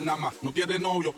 Nada más, no tiene novio.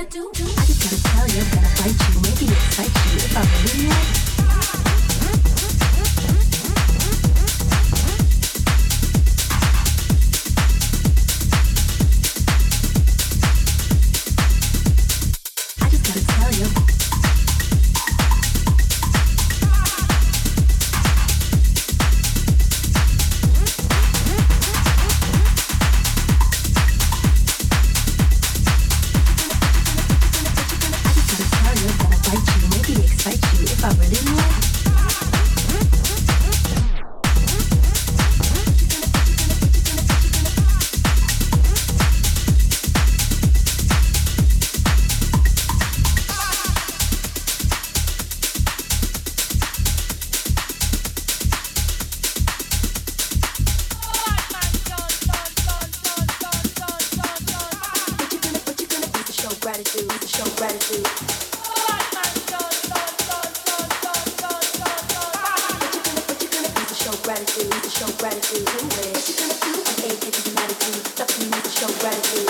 trying to do? gratitude.